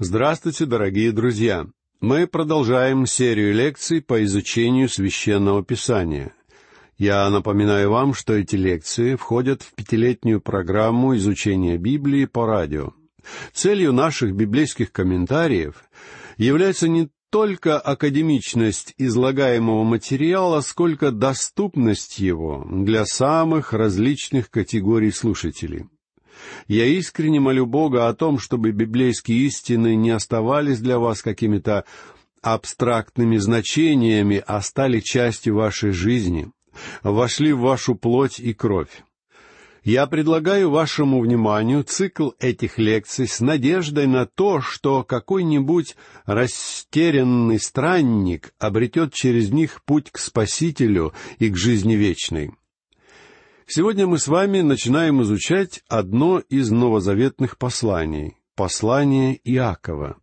Здравствуйте, дорогие друзья! Мы продолжаем серию лекций по изучению священного писания. Я напоминаю вам, что эти лекции входят в пятилетнюю программу изучения Библии по радио. Целью наших библейских комментариев является не только академичность излагаемого материала, сколько доступность его для самых различных категорий слушателей. Я искренне молю Бога о том, чтобы библейские истины не оставались для вас какими-то абстрактными значениями, а стали частью вашей жизни, вошли в вашу плоть и кровь. Я предлагаю вашему вниманию цикл этих лекций с надеждой на то, что какой-нибудь растерянный странник обретет через них путь к Спасителю и к жизни вечной. Сегодня мы с вами начинаем изучать одно из новозаветных посланий — послание Иакова.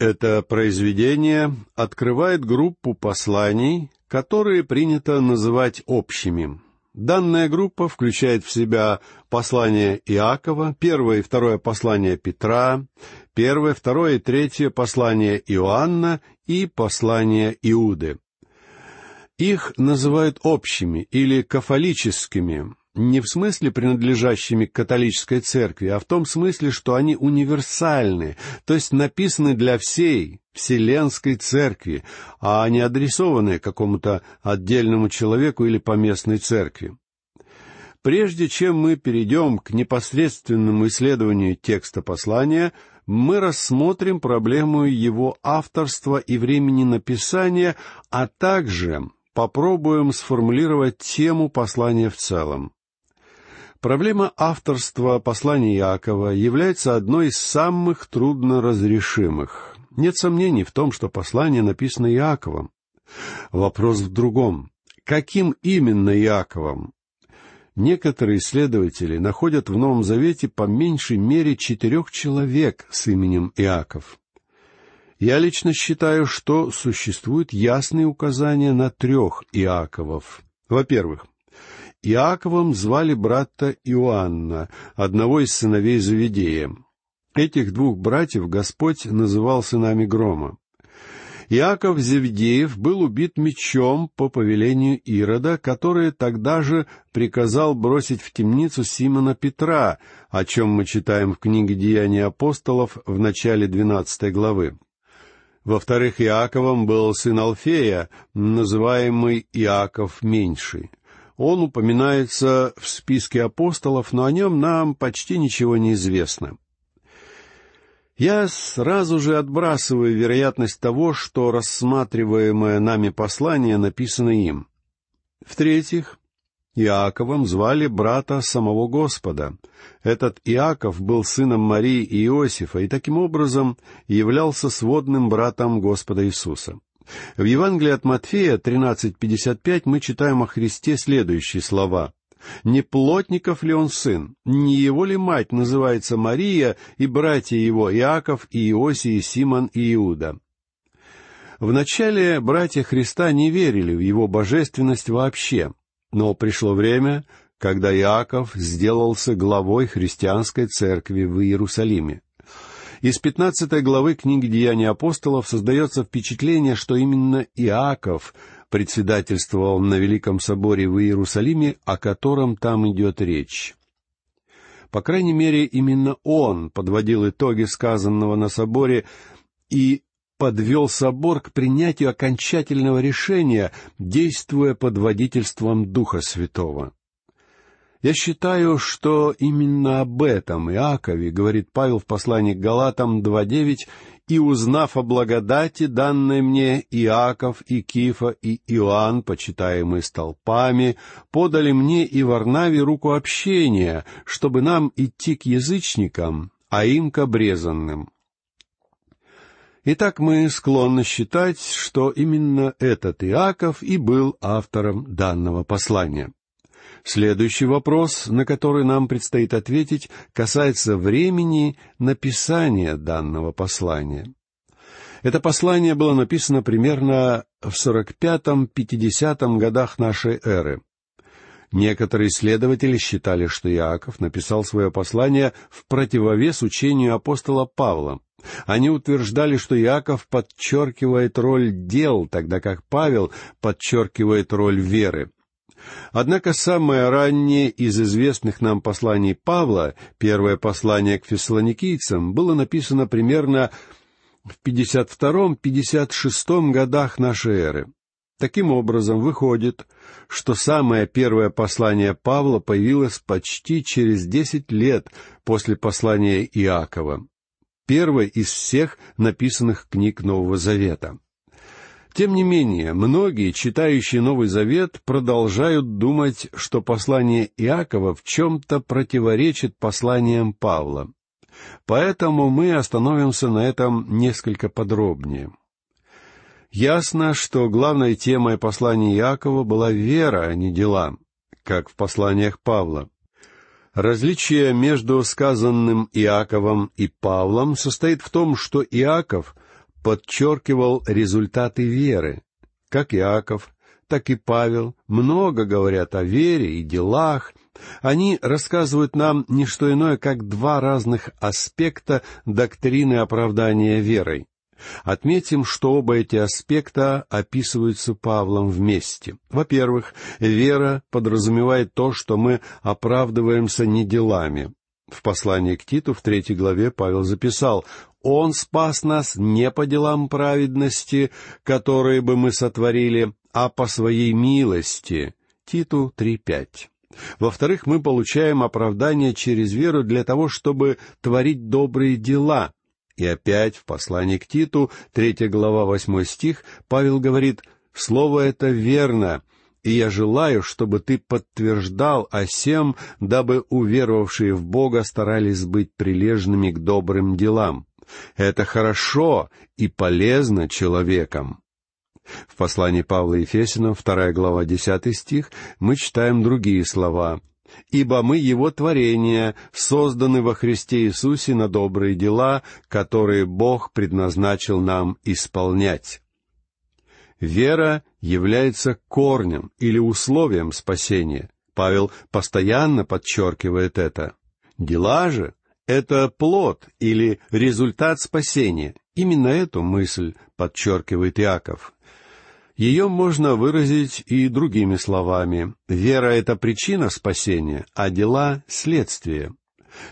Это произведение открывает группу посланий, которые принято называть общими. Данная группа включает в себя послание Иакова, первое и второе послание Петра, первое, второе и третье послание Иоанна и послание Иуды. Их называют общими или кафолическими, не в смысле принадлежащими к католической церкви, а в том смысле, что они универсальны, то есть написаны для всей Вселенской Церкви, а не адресованы какому-то отдельному человеку или поместной церкви. Прежде чем мы перейдем к непосредственному исследованию текста послания, мы рассмотрим проблему его авторства и времени написания, а также попробуем сформулировать тему послания в целом. Проблема авторства послания Иакова является одной из самых трудноразрешимых. Нет сомнений в том, что послание написано Иаковом. Вопрос в другом. Каким именно Иаковом? Некоторые исследователи находят в Новом Завете по меньшей мере четырех человек с именем Иаков. Я лично считаю, что существуют ясные указания на трех Иаковов. Во-первых, Иаковом звали брата Иоанна, одного из сыновей Завидея. Этих двух братьев Господь называл сынами грома. Иаков Зевдеев был убит мечом по повелению Ирода, который тогда же приказал бросить в темницу Симона Петра, о чем мы читаем в книге «Деяния апостолов» в начале двенадцатой главы. Во-вторых, Иаковом был сын Алфея, называемый Иаков Меньший. Он упоминается в списке апостолов, но о нем нам почти ничего не известно. Я сразу же отбрасываю вероятность того, что рассматриваемое нами послание написано им. В-третьих, Иаковом звали брата самого Господа. Этот Иаков был сыном Марии и Иосифа и таким образом являлся сводным братом Господа Иисуса. В Евангелии от Матфея 13.55 мы читаем о Христе следующие слова. «Не плотников ли он сын? Не его ли мать называется Мария и братья его Иаков и Иосий, и Симон и Иуда?» Вначале братья Христа не верили в его божественность вообще — но пришло время, когда Иаков сделался главой христианской церкви в Иерусалиме. Из пятнадцатой главы книги «Деяния апостолов» создается впечатление, что именно Иаков председательствовал на Великом соборе в Иерусалиме, о котором там идет речь. По крайней мере, именно он подводил итоги сказанного на соборе и подвел собор к принятию окончательного решения, действуя под водительством Духа Святого. Я считаю, что именно об этом Иакове говорит Павел в послании к Галатам 2.9 «И узнав о благодати, данной мне, Иаков, и Кифа, и Иоанн, почитаемые столпами, подали мне и Варнаве руку общения, чтобы нам идти к язычникам, а им к обрезанным». Итак, мы склонны считать, что именно этот Иаков и был автором данного послания. Следующий вопрос, на который нам предстоит ответить, касается времени написания данного послания. Это послание было написано примерно в 45-50 годах нашей эры. Некоторые исследователи считали, что Иаков написал свое послание в противовес учению апостола Павла — Они утверждали, что Иаков подчеркивает роль дел, тогда как Павел подчеркивает роль веры. Однако самое раннее из известных нам посланий Павла, первое послание к фессалоникийцам, было написано примерно в 52-56 годах нашей эры. Таким образом, выходит, что самое первое послание Павла появилось почти через десять лет после послания Иакова, первое из всех написанных книг Нового Завета. Тем не менее, многие, читающие Новый Завет, продолжают думать, что послание Иакова в чем-то противоречит посланиям Павла. Поэтому мы остановимся на этом несколько подробнее. Ясно, что главной темой послания Иакова была вера, а не дела, как в посланиях Павла. Различие между сказанным Иаковом и Павлом состоит в том, что Иаков подчеркивал результаты веры. Как Иаков, так и Павел много говорят о вере и делах. Они рассказывают нам не что иное, как два разных аспекта доктрины оправдания верой. Отметим, что оба эти аспекта описываются Павлом вместе. Во-первых, вера подразумевает то, что мы оправдываемся не делами. В послании к Титу в третьей главе Павел записал «Он спас нас не по делам праведности, которые бы мы сотворили, а по своей милости». Титу 3.5. Во-вторых, мы получаем оправдание через веру для того, чтобы творить добрые дела, и опять в послании к Титу, третья глава, восьмой стих, Павел говорит, «Слово это верно, и я желаю, чтобы ты подтверждал о сем, дабы уверовавшие в Бога старались быть прилежными к добрым делам. Это хорошо и полезно человеком». В послании Павла Ефесиным, вторая глава, десятый стих, мы читаем другие слова — ибо мы Его творение, созданы во Христе Иисусе на добрые дела, которые Бог предназначил нам исполнять. Вера является корнем или условием спасения. Павел постоянно подчеркивает это. Дела же — это плод или результат спасения. Именно эту мысль подчеркивает Иаков. Ее можно выразить и другими словами. Вера — это причина спасения, а дела — следствие.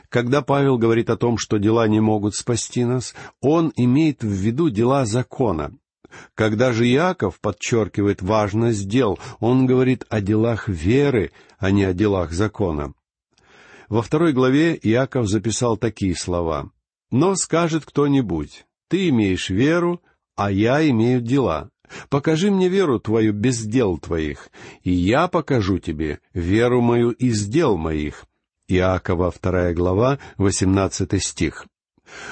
Когда Павел говорит о том, что дела не могут спасти нас, он имеет в виду дела закона. Когда же Иаков подчеркивает важность дел, он говорит о делах веры, а не о делах закона. Во второй главе Иаков записал такие слова. «Но скажет кто-нибудь, ты имеешь веру, а я имею дела. Покажи мне веру твою без дел твоих, и я покажу тебе веру мою из дел моих». Иакова, вторая глава, восемнадцатый стих.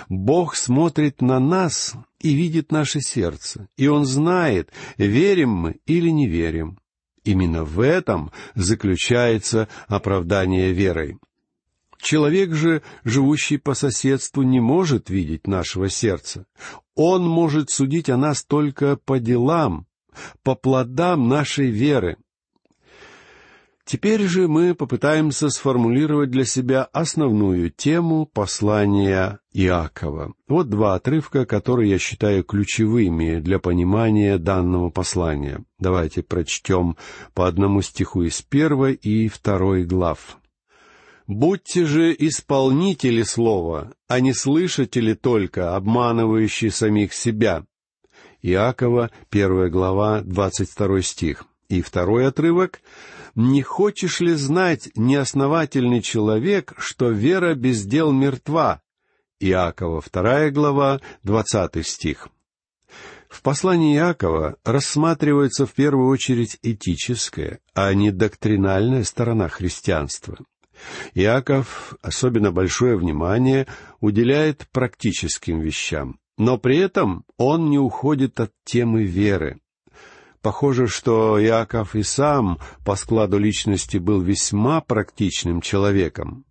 Бог смотрит на нас и видит наше сердце, и Он знает, верим мы или не верим. Именно в этом заключается оправдание верой. Человек же, живущий по соседству, не может видеть нашего сердца. Он может судить о нас только по делам, по плодам нашей веры. Теперь же мы попытаемся сформулировать для себя основную тему послания Иакова. Вот два отрывка, которые я считаю ключевыми для понимания данного послания. Давайте прочтем по одному стиху из первой и второй глав. Будьте же исполнители слова, а не слышатели только, обманывающие самих себя. Иакова, первая глава, двадцать второй стих. И второй отрывок. «Не хочешь ли знать, неосновательный человек, что вера без дел мертва?» Иакова, вторая глава, двадцатый стих. В послании Иакова рассматривается в первую очередь этическая, а не доктринальная сторона христианства. Иаков особенно большое внимание уделяет практическим вещам, но при этом он не уходит от темы веры. Похоже, что Иаков и сам по складу личности был весьма практичным человеком.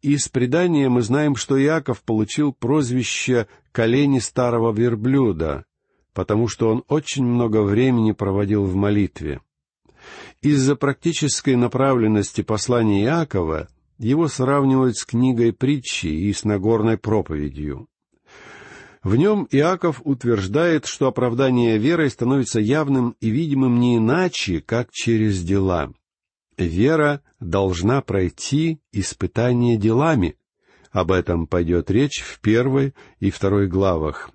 Из предания мы знаем, что Иаков получил прозвище «колени старого верблюда», потому что он очень много времени проводил в молитве. Из-за практической направленности послания Иакова его сравнивают с книгой притчи и с Нагорной проповедью. В нем Иаков утверждает, что оправдание верой становится явным и видимым не иначе, как через дела. Вера должна пройти испытание делами. Об этом пойдет речь в первой и второй главах.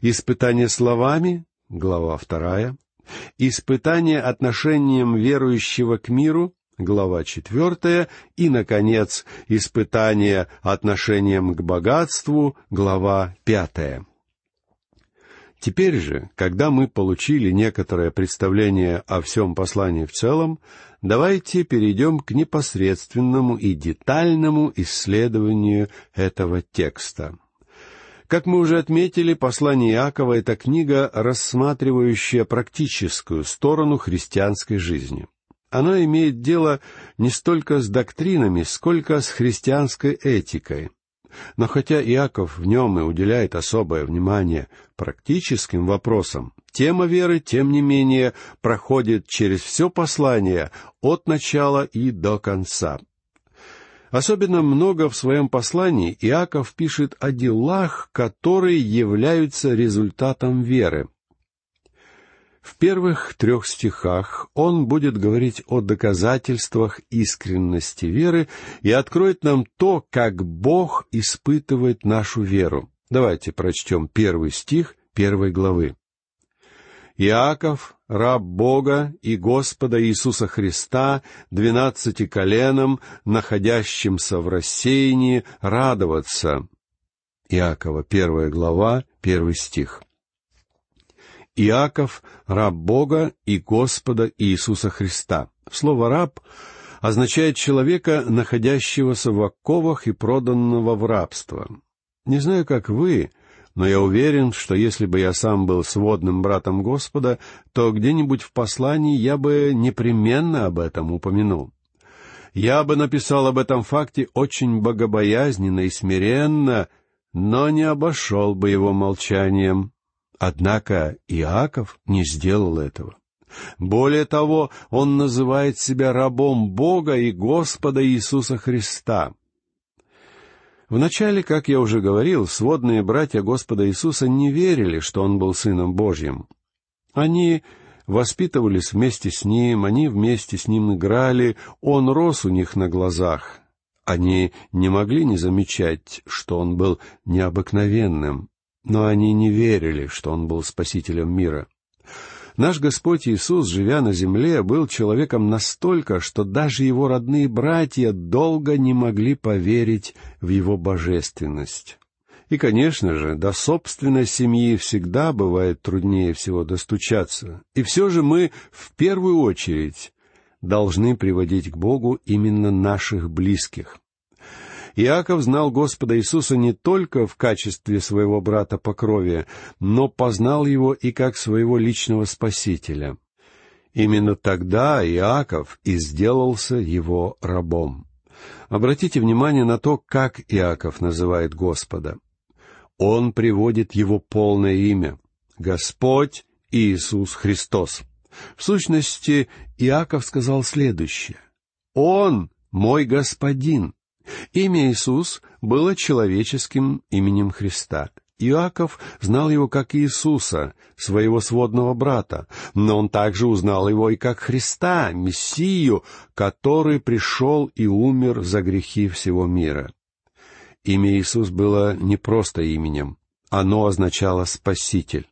Испытание словами, глава вторая. Испытание отношением верующего к миру, глава четвертая, и, наконец, испытание отношением к богатству, глава пятая. Теперь же, когда мы получили некоторое представление о всем послании в целом, давайте перейдем к непосредственному и детальному исследованию этого текста. Как мы уже отметили, послание Иакова — это книга, рассматривающая практическую сторону христианской жизни — оно имеет дело не столько с доктринами, сколько с христианской этикой. Но хотя Иаков в нем и уделяет особое внимание практическим вопросам, тема веры, тем не менее, проходит через все послание от начала и до конца. Особенно много в своем послании Иаков пишет о делах, которые являются результатом веры. В первых трех стихах он будет говорить о доказательствах искренности веры и откроет нам то, как Бог испытывает нашу веру. Давайте прочтем первый стих первой главы. Иаков, раб Бога и Господа Иисуса Христа, двенадцати коленам, находящимся в рассеянии, радоваться. Иакова, первая глава, первый стих. Иаков — раб Бога и Господа Иисуса Христа. Слово «раб» означает человека, находящегося в оковах и проданного в рабство. Не знаю, как вы, но я уверен, что если бы я сам был сводным братом Господа, то где-нибудь в послании я бы непременно об этом упомянул. Я бы написал об этом факте очень богобоязненно и смиренно, но не обошел бы его молчанием. Однако Иаков не сделал этого. Более того, он называет себя рабом Бога и Господа Иисуса Христа. Вначале, как я уже говорил, сводные братья Господа Иисуса не верили, что Он был Сыном Божьим. Они воспитывались вместе с Ним, они вместе с Ним играли, Он рос у них на глазах. Они не могли не замечать, что Он был необыкновенным, но они не верили, что Он был Спасителем мира. Наш Господь Иисус, живя на земле, был человеком настолько, что даже его родные братья долго не могли поверить в его божественность. И, конечно же, до собственной семьи всегда бывает труднее всего достучаться. И все же мы в первую очередь должны приводить к Богу именно наших близких. Иаков знал Господа Иисуса не только в качестве своего брата по крови, но познал его и как своего личного спасителя. Именно тогда Иаков и сделался его рабом. Обратите внимание на то, как Иаков называет Господа. Он приводит его полное имя — Господь Иисус Христос. В сущности, Иаков сказал следующее. «Он мой Господин, Имя Иисус было человеческим именем Христа. Иаков знал его как Иисуса, своего сводного брата, но он также узнал его и как Христа, Мессию, который пришел и умер за грехи всего мира. Имя Иисус было не просто именем, оно означало «спаситель»,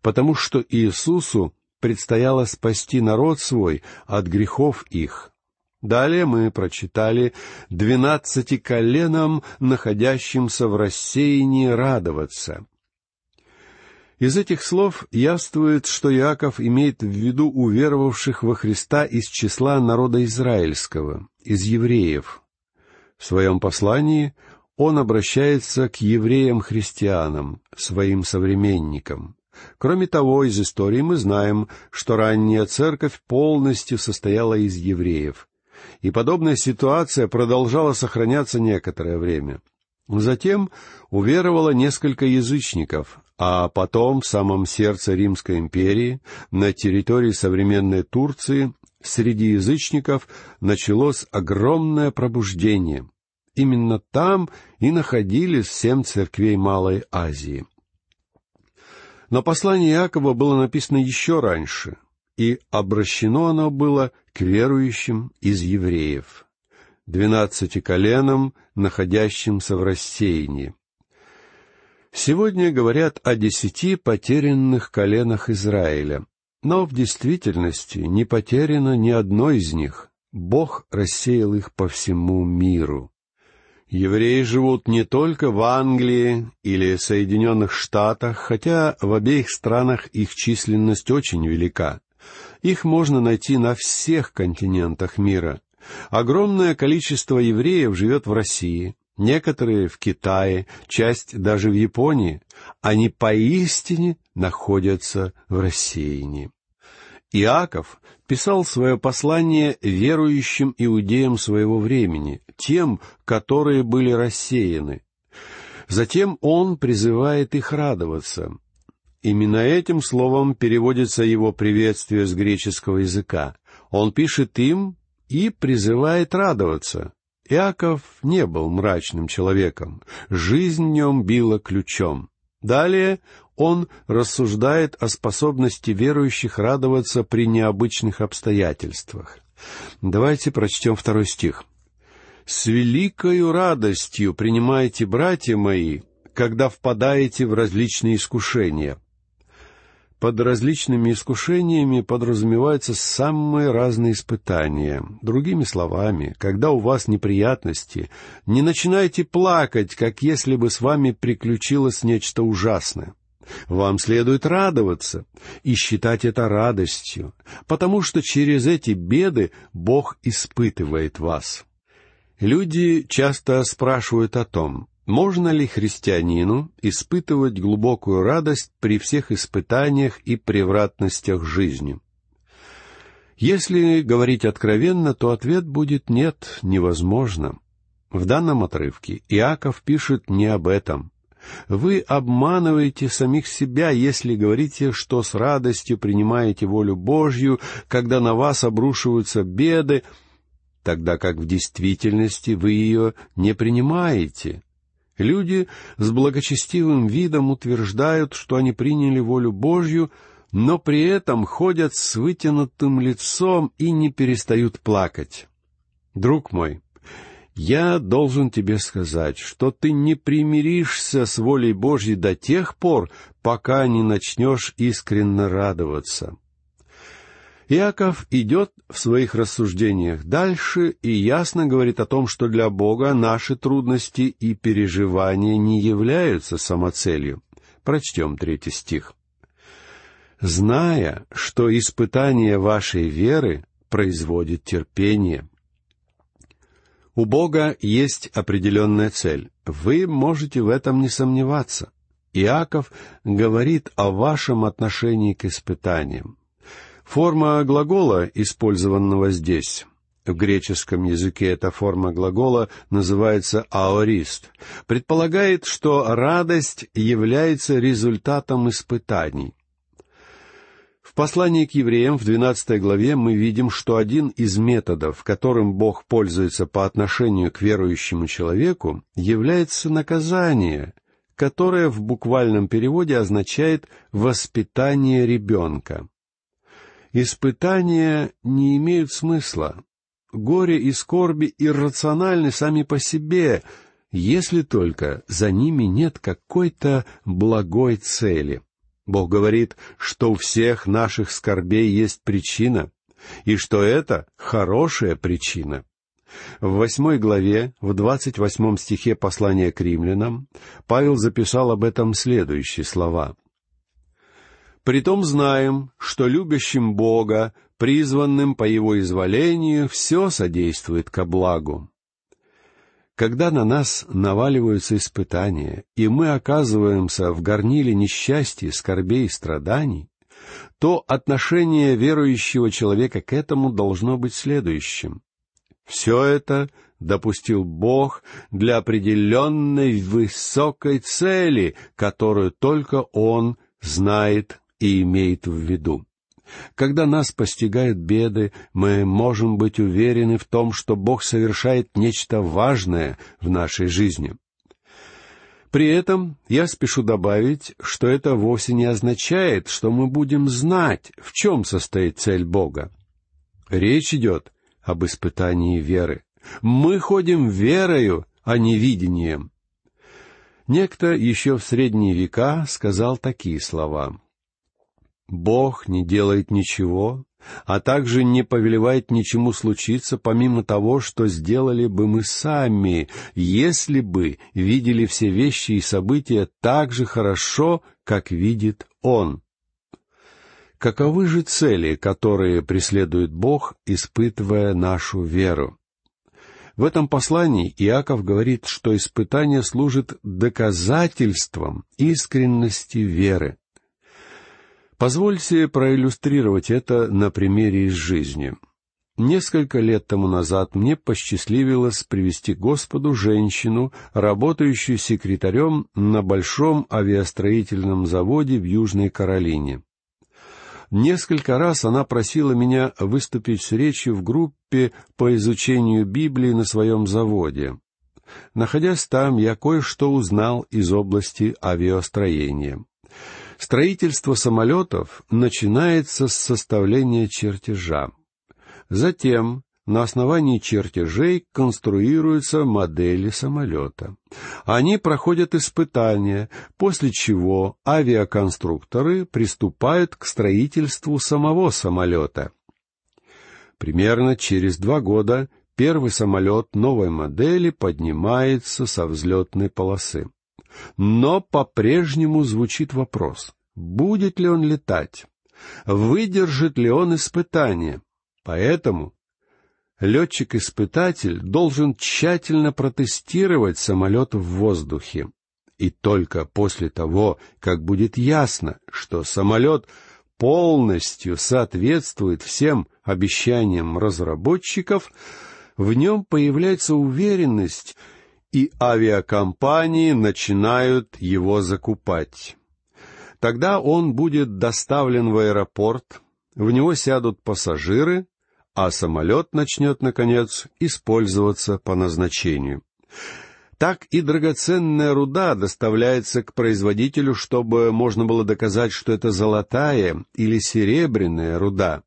потому что Иисусу предстояло спасти народ свой от грехов их — Далее мы прочитали «двенадцати коленам, находящимся в рассеянии, радоваться». Из этих слов явствует, что Иаков имеет в виду уверовавших во Христа из числа народа израильского, из евреев. В своем послании он обращается к евреям-христианам, своим современникам. Кроме того, из истории мы знаем, что ранняя церковь полностью состояла из евреев и подобная ситуация продолжала сохраняться некоторое время. Затем уверовало несколько язычников, а потом в самом сердце Римской империи, на территории современной Турции, среди язычников началось огромное пробуждение. Именно там и находились семь церквей Малой Азии. Но послание Иакова было написано еще раньше, и обращено оно было к верующим из евреев, двенадцати коленам, находящимся в рассеянии. Сегодня говорят о десяти потерянных коленах Израиля, но в действительности не потеряно ни одно из них. Бог рассеял их по всему миру. Евреи живут не только в Англии или Соединенных Штатах, хотя в обеих странах их численность очень велика. Их можно найти на всех континентах мира. Огромное количество евреев живет в России, некоторые в Китае, часть даже в Японии. Они поистине находятся в рассеянии. Иаков писал свое послание верующим иудеям своего времени, тем, которые были рассеяны. Затем он призывает их радоваться. Именно этим словом переводится его приветствие с греческого языка. Он пишет им и призывает радоваться. Иаков не был мрачным человеком, жизнь в нем била ключом. Далее он рассуждает о способности верующих радоваться при необычных обстоятельствах. Давайте прочтем второй стих. «С великою радостью принимайте, братья мои, когда впадаете в различные искушения, под различными искушениями подразумеваются самые разные испытания. Другими словами, когда у вас неприятности, не начинайте плакать, как если бы с вами приключилось нечто ужасное. Вам следует радоваться и считать это радостью, потому что через эти беды Бог испытывает вас. Люди часто спрашивают о том, можно ли христианину испытывать глубокую радость при всех испытаниях и превратностях жизни? Если говорить откровенно, то ответ будет «нет, невозможно». В данном отрывке Иаков пишет не об этом. Вы обманываете самих себя, если говорите, что с радостью принимаете волю Божью, когда на вас обрушиваются беды, тогда как в действительности вы ее не принимаете. Люди с благочестивым видом утверждают, что они приняли волю Божью, но при этом ходят с вытянутым лицом и не перестают плакать. Друг мой, я должен тебе сказать, что ты не примиришься с волей Божьей до тех пор, пока не начнешь искренне радоваться. Иаков идет в своих рассуждениях дальше и ясно говорит о том, что для Бога наши трудности и переживания не являются самоцелью. Прочтем третий стих. «Зная, что испытание вашей веры производит терпение». У Бога есть определенная цель. Вы можете в этом не сомневаться. Иаков говорит о вашем отношении к испытаниям. Форма глагола, использованного здесь, в греческом языке эта форма глагола называется аорист, предполагает, что радость является результатом испытаний. В послании к евреям в 12 главе мы видим, что один из методов, которым Бог пользуется по отношению к верующему человеку, является наказание, которое в буквальном переводе означает «воспитание ребенка». Испытания не имеют смысла. Горе и скорби иррациональны сами по себе, если только за ними нет какой-то благой цели. Бог говорит, что у всех наших скорбей есть причина, и что это хорошая причина. В восьмой главе, в двадцать восьмом стихе послания к римлянам, Павел записал об этом следующие слова. Притом знаем, что любящим Бога, призванным по Его изволению, все содействует ко благу. Когда на нас наваливаются испытания, и мы оказываемся в горниле несчастья, скорбей и страданий, то отношение верующего человека к этому должно быть следующим. Все это допустил Бог для определенной высокой цели, которую только Он знает и имеет в виду. Когда нас постигают беды, мы можем быть уверены в том, что Бог совершает нечто важное в нашей жизни. При этом я спешу добавить, что это вовсе не означает, что мы будем знать, в чем состоит цель Бога. Речь идет об испытании веры. Мы ходим верою, а не видением. Некто еще в средние века сказал такие слова. «Бог не делает ничего, а также не повелевает ничему случиться, помимо того, что сделали бы мы сами, если бы видели все вещи и события так же хорошо, как видит Он». Каковы же цели, которые преследует Бог, испытывая нашу веру? В этом послании Иаков говорит, что испытание служит доказательством искренности веры. Позвольте проиллюстрировать это на примере из жизни. Несколько лет тому назад мне посчастливилось привести Господу женщину, работающую секретарем на большом авиастроительном заводе в Южной Каролине. Несколько раз она просила меня выступить с речью в группе по изучению Библии на своем заводе. Находясь там, я кое-что узнал из области авиастроения. Строительство самолетов начинается с составления чертежа. Затем на основании чертежей конструируются модели самолета. Они проходят испытания, после чего авиаконструкторы приступают к строительству самого самолета. Примерно через два года первый самолет новой модели поднимается со взлетной полосы. Но по-прежнему звучит вопрос, будет ли он летать, выдержит ли он испытание. Поэтому летчик-испытатель должен тщательно протестировать самолет в воздухе. И только после того, как будет ясно, что самолет полностью соответствует всем обещаниям разработчиков, в нем появляется уверенность, и авиакомпании начинают его закупать. Тогда он будет доставлен в аэропорт, в него сядут пассажиры, а самолет начнет, наконец, использоваться по назначению. Так и драгоценная руда доставляется к производителю, чтобы можно было доказать, что это золотая или серебряная руда.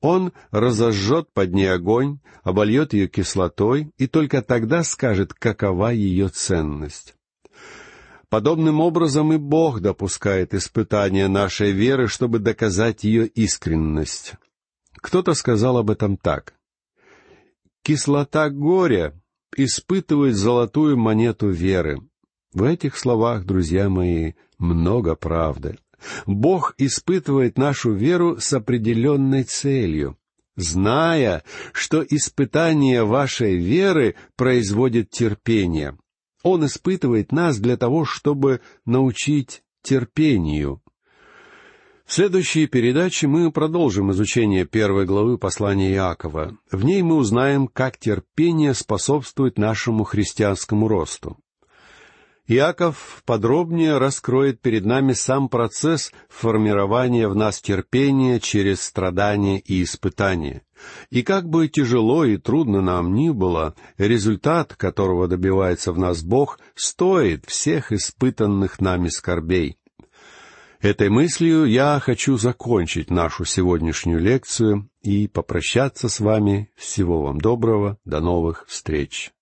Он разожжет под ней огонь, обольет ее кислотой и только тогда скажет, какова ее ценность. Подобным образом и Бог допускает испытания нашей веры, чтобы доказать ее искренность. Кто-то сказал об этом так. «Кислота горя испытывает золотую монету веры». В этих словах, друзья мои, много правды. Бог испытывает нашу веру с определенной целью, зная, что испытание вашей веры производит терпение. Он испытывает нас для того, чтобы научить терпению. В следующей передаче мы продолжим изучение первой главы послания Иакова. В ней мы узнаем, как терпение способствует нашему христианскому росту. Иаков подробнее раскроет перед нами сам процесс формирования в нас терпения через страдания и испытания. И как бы тяжело и трудно нам ни было, результат, которого добивается в нас Бог, стоит всех испытанных нами скорбей. Этой мыслью я хочу закончить нашу сегодняшнюю лекцию и попрощаться с вами. Всего вам доброго, до новых встреч.